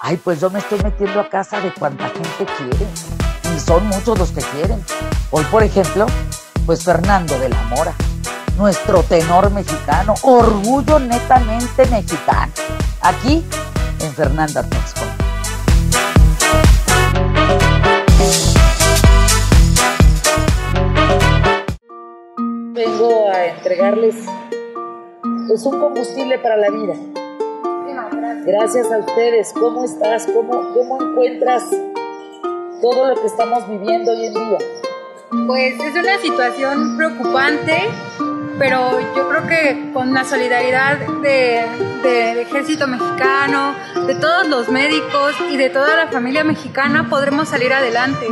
Ay, pues yo me estoy metiendo a casa de cuanta gente quiere. Y son muchos los que quieren. Hoy, por ejemplo, pues Fernando de la Mora, nuestro tenor mexicano, orgullo netamente mexicano. Aquí en Fernanda Texco. Vengo a entregarles pues un combustible para la vida. Gracias a ustedes. ¿Cómo estás? ¿Cómo, ¿Cómo encuentras todo lo que estamos viviendo hoy en día? Pues es una situación preocupante, pero yo creo que con la solidaridad del ejército mexicano, de todos los médicos y de toda la familia mexicana podremos salir adelante.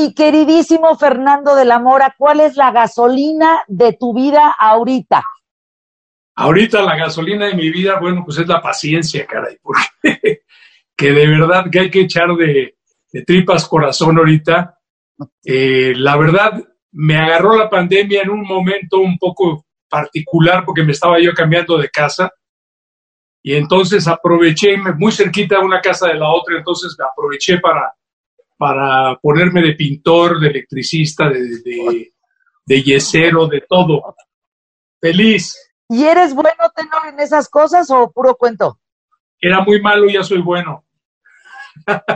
Mi queridísimo Fernando de la Mora, ¿cuál es la gasolina de tu vida ahorita? Ahorita la gasolina de mi vida, bueno, pues es la paciencia, caray, porque que de verdad que hay que echar de, tripas corazón ahorita. Eh, la verdad, me agarró la pandemia en un momento un poco particular porque me estaba yo cambiando de casa y entonces aproveché, muy cerquita una casa de la otra, entonces aproveché para para ponerme de pintor, de electricista, de, de, yesero, de todo. Feliz. ¿Y eres bueno, tenor, en esas cosas o puro cuento? Era muy malo y ya soy bueno.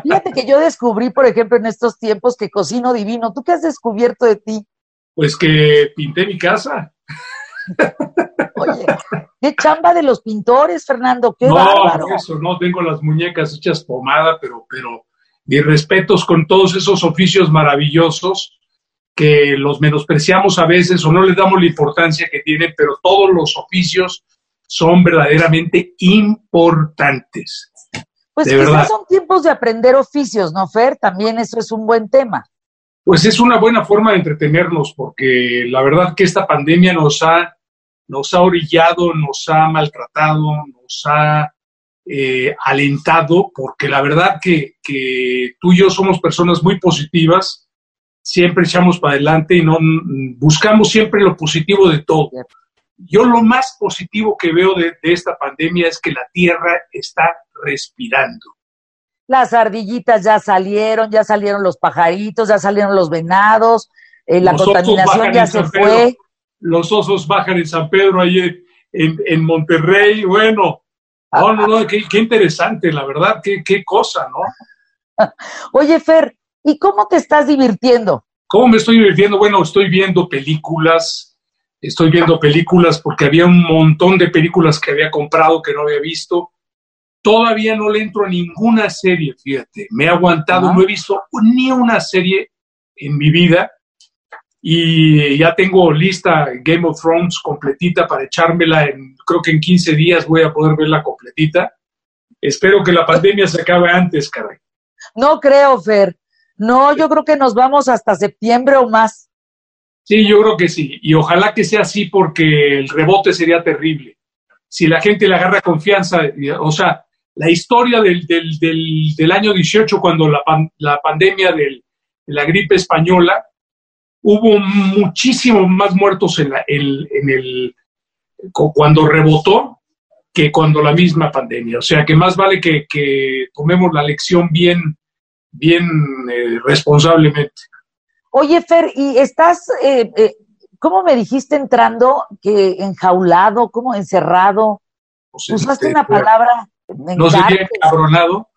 Fíjate que yo descubrí, por ejemplo, en estos tiempos que cocino divino. ¿Tú qué has descubierto de ti? Pues que pinté mi casa. Oye, qué chamba de los pintores, Fernando, qué no, bárbaro. eso no, tengo las muñecas hechas pomada, pero, pero mis respetos con todos esos oficios maravillosos que los menospreciamos a veces o no les damos la importancia que tienen, pero todos los oficios son verdaderamente importantes. Pues quizás son tiempos de aprender oficios, ¿no, Fer? También eso es un buen tema. Pues es una buena forma de entretenernos, porque la verdad que esta pandemia nos ha, nos ha orillado, nos ha maltratado, nos ha eh, alentado, porque la verdad que, tú y yo somos personas muy positivas, siempre echamos para adelante y no buscamos siempre lo positivo de todo. Yo lo más positivo que veo de, esta pandemia es que la Tierra está respirando. Las ardillitas ya salieron, ya salieron los pajaritos, ya salieron los venados, eh, la contaminación ya se fue. Los osos bajan en San Pedro, ahí en, en Monterrey, bueno, no, no, no, qué, interesante, la verdad, qué, qué cosa, ¿no? Oye, Fer, ¿y cómo te estás divirtiendo? ¿Cómo me estoy divirtiendo? Bueno, estoy viendo películas, estoy viendo películas porque había un montón de películas que había comprado que no había visto. Todavía no le entro a ninguna serie, fíjate. Me he aguantado, no he visto ni una serie en mi vida y ya tengo lista Game of Thrones completita para echármela en, creo que en 15 días voy a poder verla completita. Espero que la pandemia se acabe antes, caray. No creo, Fer. No, yo creo que nos vamos hasta septiembre o más. Sí, yo creo que sí. Y ojalá que sea así porque el rebote sería terrible. Si la gente le agarra confianza, o sea, la historia del, del, del, año 18, cuando la, la pandemia de la gripe española, hubo muchísimos más muertos en, en, el cuando rebotó que cuando la misma pandemia. O sea que más vale que, tomemos la lección bien, bien eh, responsablemente. Oye, Fer, ¿y estás, eh, eh, cómo me dijiste entrando, que enjaulado, como encerrado? Pues, Usaste este, una palabra. No sería encabronado.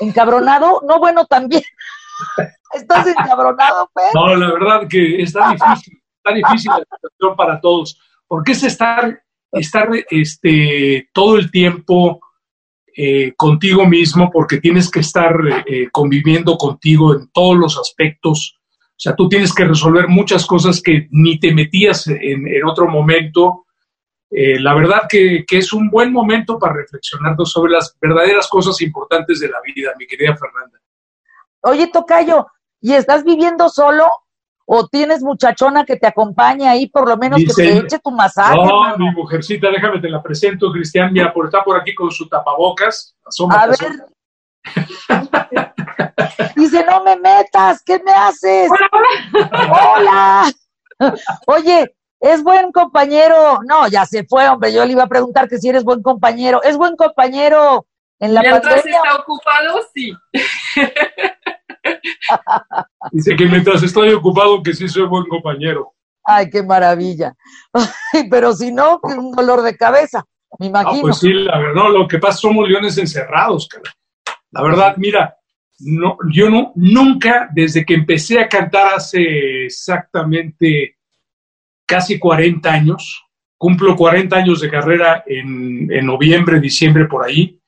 Encabronado, no, bueno, también. ¿Estás encabronado, Fer? No, la verdad que está difícil, está difícil la situación para todos, porque es estar, estar este, todo el tiempo eh, contigo mismo, porque tienes que estar eh, conviviendo contigo en todos los aspectos. O sea, tú tienes que resolver muchas cosas que ni te metías en, otro momento. Eh, la verdad que, que, es un buen momento para reflexionar sobre las verdaderas cosas importantes de la vida, mi querida Fernanda. Oye, Tocayo, ¿y estás viviendo solo o tienes muchachona que te acompañe ahí, por lo menos que te eche tu masaje? No, mi mujercita, déjame te la presento, Cristian, mira, por está por aquí con su tapabocas. a ver. Dice, no me metas, ¿qué me haces? Hola. Oye, Es buen compañero. No, ya se fue, hombre. Yo le iba a preguntar que si eres buen compañero. Es buen compañero en la Mientras pandemia. está ocupado, sí. Dice que mientras estoy ocupado, que sí soy buen compañero. Ay, qué maravilla. Ay, Pero si no, que un dolor de cabeza, me Ah, imagino. pues sí, la verdad, no, lo que pasa somos leones encerrados, cara. La verdad, mira, no, yo no, nunca, desde que empecé a cantar hace exactamente casi 40 años, cumplo 40 años de carrera en, en noviembre, diciembre, por ahí,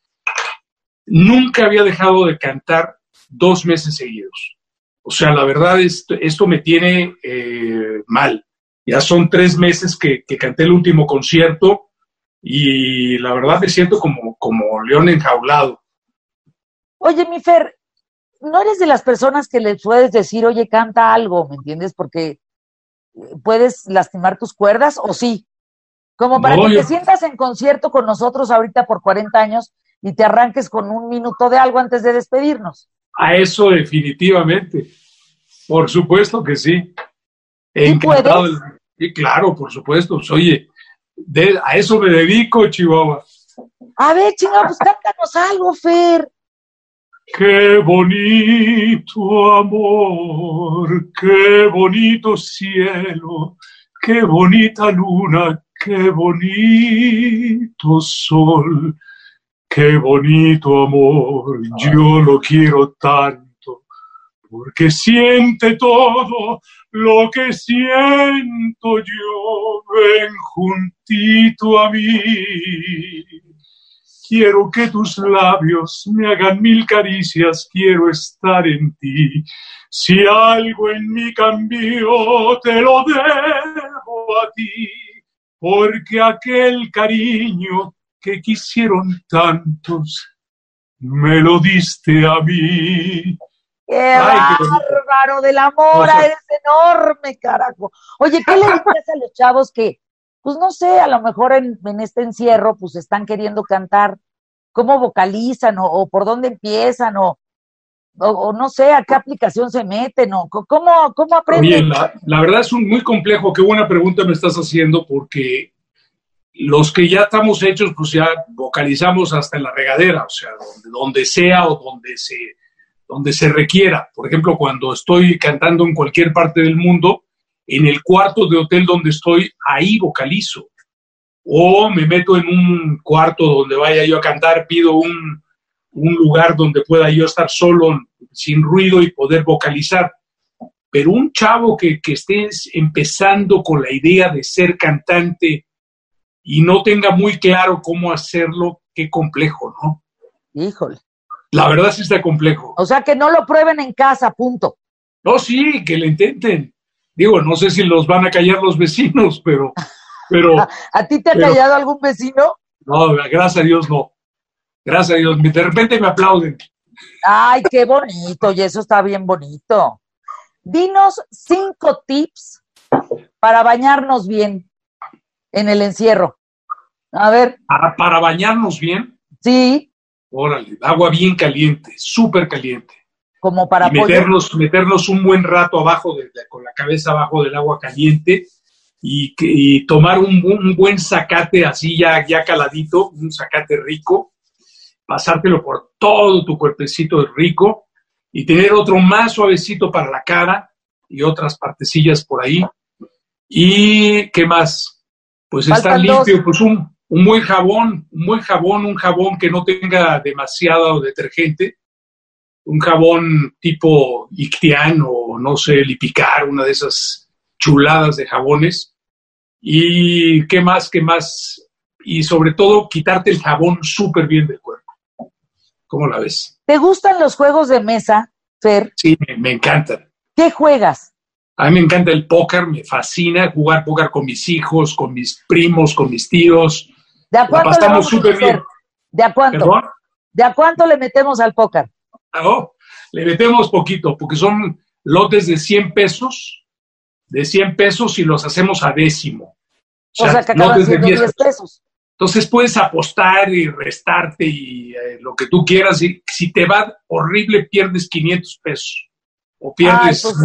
nunca había dejado de cantar dos meses seguidos. O sea, la verdad, esto, esto me tiene eh, mal. Ya son tres meses que, que canté el último concierto y la verdad me siento como, como león enjaulado. Oye, mi Fer, no eres de las personas que le puedes decir, oye, canta algo, ¿me entiendes? Porque eh, puedes lastimar tus cuerdas, ¿o sí? Como para No, que yo- te sientas en concierto con nosotros ahorita por 40 años y te arranques con un minuto de algo antes de despedirnos. A eso definitivamente. Por supuesto que sí. Encantado. Sí, claro, por supuesto. Pues, oye, de- a eso me dedico, Chihuahua. A ver, chinga, pues cántanos algo, Fer. Qué bonito amor, qué bonito cielo, qué bonita luna, qué bonito sol, qué bonito amor, yo lo quiero tanto, porque siente todo lo que siento yo, ven juntito a mí. Quiero que tus labios me hagan mil caricias, quiero estar en ti. Si algo en mí cambió, te lo debo a ti, porque aquel cariño que quisieron tantos, me lo diste a mí. ¡Qué Ay, qué bárbaro del amor! O sea- eres enorme, carajo. Oye, ¿qué le dices a los chavos que, pues no sé, a lo mejor en, en este encierro, pues están queriendo cantar? ¿Cómo vocalizan o, o por dónde empiezan o, o, o no sé, a qué aplicación se meten o cómo, cómo aprenden? la, la verdad es un muy complejo, qué buena pregunta me estás haciendo, porque los que ya estamos hechos, pues ya vocalizamos hasta en la regadera, o sea, donde, sea o donde se, donde se requiera. Por ejemplo, cuando estoy cantando en cualquier parte del mundo, en el cuarto de hotel donde estoy, ahí vocalizo. O me meto en un cuarto donde vaya yo a cantar, pido un, un lugar donde pueda yo estar solo, sin ruido y poder vocalizar pero un chavo que, que esté empezando con la idea de ser cantante y no tenga muy claro cómo hacerlo, qué complejo, ¿no? Híjole. La verdad sí está complejo. O sea, que no lo prueben en casa, punto. No, sí, que le intenten. Digo, no sé si los van a callar los vecinos, pero, pero, ¿A ti te ha Pero- callado algún vecino? no, gracias a Dios no. Gracias a Dios. De repente me aplauden. Ay, qué bonito, y eso está bien bonito. Dinos cinco tips para bañarnos bien en el encierro. A ver, Para, para bañarnos bien, sí, órale, agua bien caliente, súper caliente. como para y meternos, meternos un buen rato abajo, de, de- con la cabeza abajo del agua caliente y, que- y tomar un, un buen zacate así ya, ya caladito, un zacate rico, pasártelo por todo tu cuerpecito rico y tener otro más suavecito para la cara y otras partecillas por ahí. ¿Y qué más? Pues dos. limpio, pues un, un buen jabón, un buen jabón, un jabón que no tenga demasiado detergente, un jabón tipo Ictian o no sé, Lipicar, una de esas chuladas de jabones. Y qué más, qué más. Y sobre todo quitarte el jabón súper bien del cuerpo. ¿Cómo la ves? ¿Te gustan los juegos de mesa, Fer? Sí, me, me encantan. ¿Qué juegas? A mí me encanta el póker, me fascina jugar póker con mis hijos, con mis primos, con mis tíos. ¿De a cuánto le vamos a bien. ¿De a cuánto? ¿Perdón? ¿De a cuánto le metemos al póker? Ah, oh, le metemos poquito, porque son lotes de 100 pesos, de 100 pesos y los hacemos a décimo. O sea, que lotes de siendo 10 10 pesos. Entonces puedes apostar y restarte y eh, lo que tú quieras. Y si te va horrible, pierdes 500 pesos. O pierdes. Pues,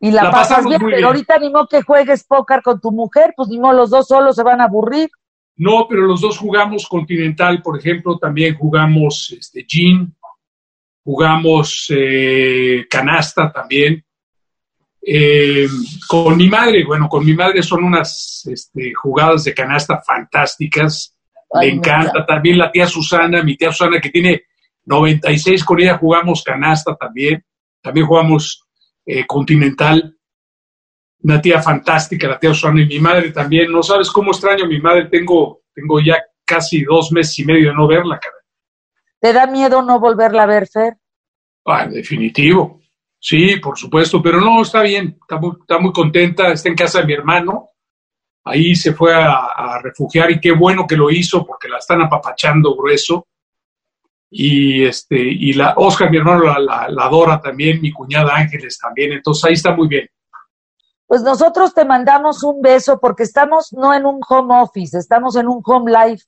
Y la, pasas bien, pero ahorita ni modo que juegues póker con tu mujer, pues ni modo los dos solos se van a aburrir. No, pero los dos jugamos Continental, por ejemplo, también jugamos este, Gin, jugamos eh, canasta también. Eh, con mi madre, bueno, con mi madre son unas este, jugadas de canasta fantásticas. Le encanta. También la tía Susana, mi tía Susana que tiene 96, con ella jugamos canasta también. También jugamos eh, continental. Una tía fantástica, la tía Susana y mi madre también. No sabes cómo extraño a mi madre. Tengo, tengo ya casi dos meses y medio de no verla, cara. ¿Te da miedo no volverla a ver, Fer? Ah, definitivo. Sí, por supuesto, pero no, está bien, está muy, está muy contenta, está en casa de mi hermano, ahí se fue a, refugiar y qué bueno que lo hizo porque la están apapachando grueso y este y la Oscar mi hermano la, adora también mi cuñada Ángeles también. Entonces ahí está muy bien. Pues nosotros te mandamos un beso porque estamos no en un home office estamos en un home life.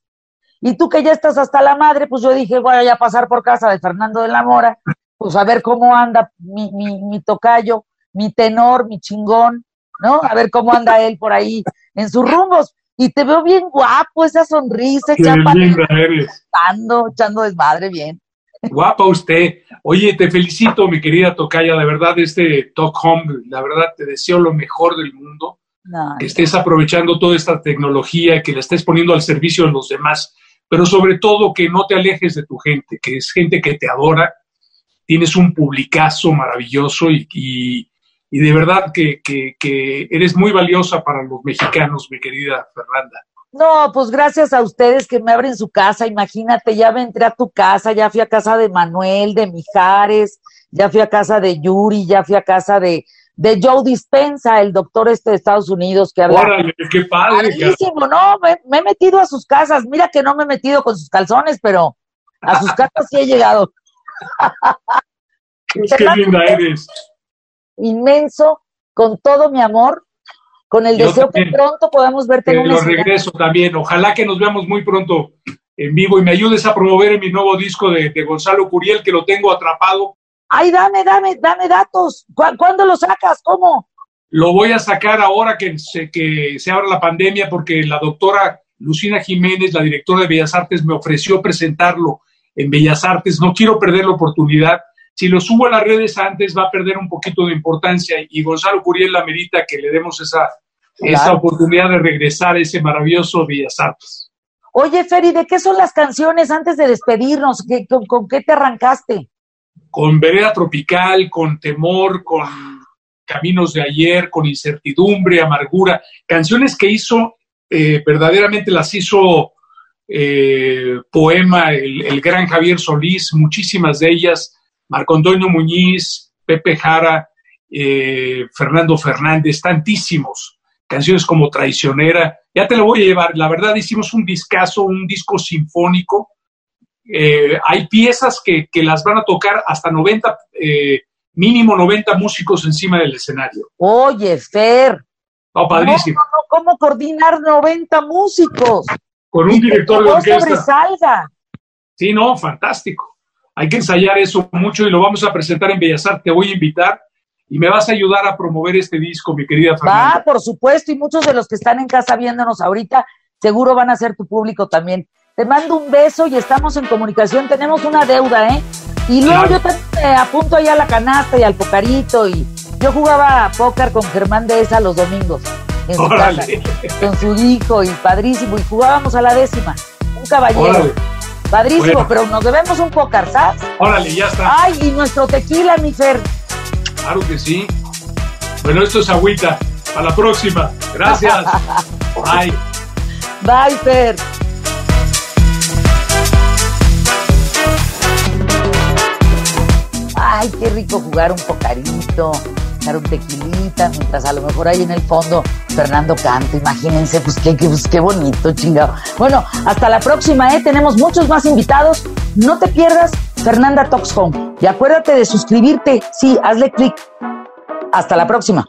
Y tú que ya estás hasta la madre pues yo dije voy a pasar por casa de Fernando de la Mora pues a ver cómo anda mi, mi, mi tocayo mi tenor mi chingón no a ver cómo anda él por ahí en sus rumbos y te veo bien guapo, esa sonrisa, Qué linda eres. Echando, echando desmadre bien. Guapa usted. Oye, te felicito, mi querida Tocaya, de verdad, este Talk Home, la verdad, te deseo lo mejor del mundo. que estés aprovechando toda esta tecnología, que la estés poniendo al servicio de los demás, pero sobre todo que no te alejes de tu gente, que es gente que te adora. Tienes un publicazo maravilloso y y de verdad que, eres muy valiosa para los mexicanos, mi querida Fernanda. No, pues gracias a ustedes que me abren su casa. Imagínate, ya me entré a tu casa, ya fui a casa de Manuel, de Mijares, ya fui a casa de Yuri, ya fui a casa de, de Joe Dispensa, el doctor este de Estados Unidos que habla. Órale, qué padre. No, me, me, he metido a sus casas. Mira que no me he metido con sus calzones, pero a sus casas sí he llegado. Pues qué linda eres inmenso, con todo mi amor, con el deseo que pronto podamos verte en Lo regreso también. Ojalá que nos veamos muy pronto en vivo y me ayudes a promover mi nuevo disco de, Gonzalo Curiel, que lo tengo atrapado. Ay, dame, dame, dame datos. ¿Cuándo lo sacas? ¿Cómo? Lo voy a sacar ahora que se, que se abra la pandemia porque la doctora Lucina Jiménez, la directora de Bellas Artes, me ofreció presentarlo en Bellas Artes. No quiero perder la oportunidad si lo subo a las redes antes va a perder un poquito de importancia y Gonzalo Curiel la medita que le demos esa, esa oportunidad de regresar a ese maravilloso Bellas Artes. Oye, Feri, ¿de qué son las canciones antes de despedirnos? con, qué te arrancaste? Con Vereda Tropical, con Temor, con Caminos de Ayer, con Incertidumbre, Amargura, canciones que hizo, eh, verdaderamente las hizo eh, poema el, el gran Javier Solís, muchísimas de ellas Marco Antonio Muñiz, Pepe Jara, eh, Fernando Fernández, tantísimos. Canciones como Traicionera. Ya te lo voy a llevar. La verdad, hicimos un discazo, un disco sinfónico. Eh, hay piezas que, las van a tocar hasta 90, eh, mínimo 90 músicos encima del escenario. Oye, Fer. Oh, padrísimo. ¿Cómo coordinar 90 músicos? Con un director de orquesta. sobresalga. Sí, no, fantástico. Hay que ensayar eso mucho y lo vamos a presentar en Bellas Artes. Te voy a invitar y me vas a ayudar a promover este disco, mi querida Fernanda. Va, por supuesto, y muchos de los que están en casa viéndonos ahorita seguro van a ser tu público también. Te mando un beso y estamos en comunicación. Tenemos una deuda, ¿eh? Y luego yo también me apunto ahí a la canasta y al pocarito y yo jugaba póker con Germán de esa los domingos en su casa, con su hijo y padrísimo y jugábamos a la décima. Un caballero. Padrísimo, pero nos debemos un pócar, ¿sabes? Órale, ya está. Ay, y nuestro tequila, mi Fer. Claro que sí. Bueno, esto es agüita. A la próxima. Gracias. Bye. Bye, Fer. Ay, qué rico jugar un pocarito un tequilita, mientras a lo mejor ahí en el fondo Fernando canta, imagínense, pues pues qué bonito, chingado. Bueno, hasta la próxima, ¿eh? Tenemos muchos más invitados. No te pierdas Fernanda Talks Home. Y acuérdate de suscribirte. Sí, hazle clic. Hasta la próxima.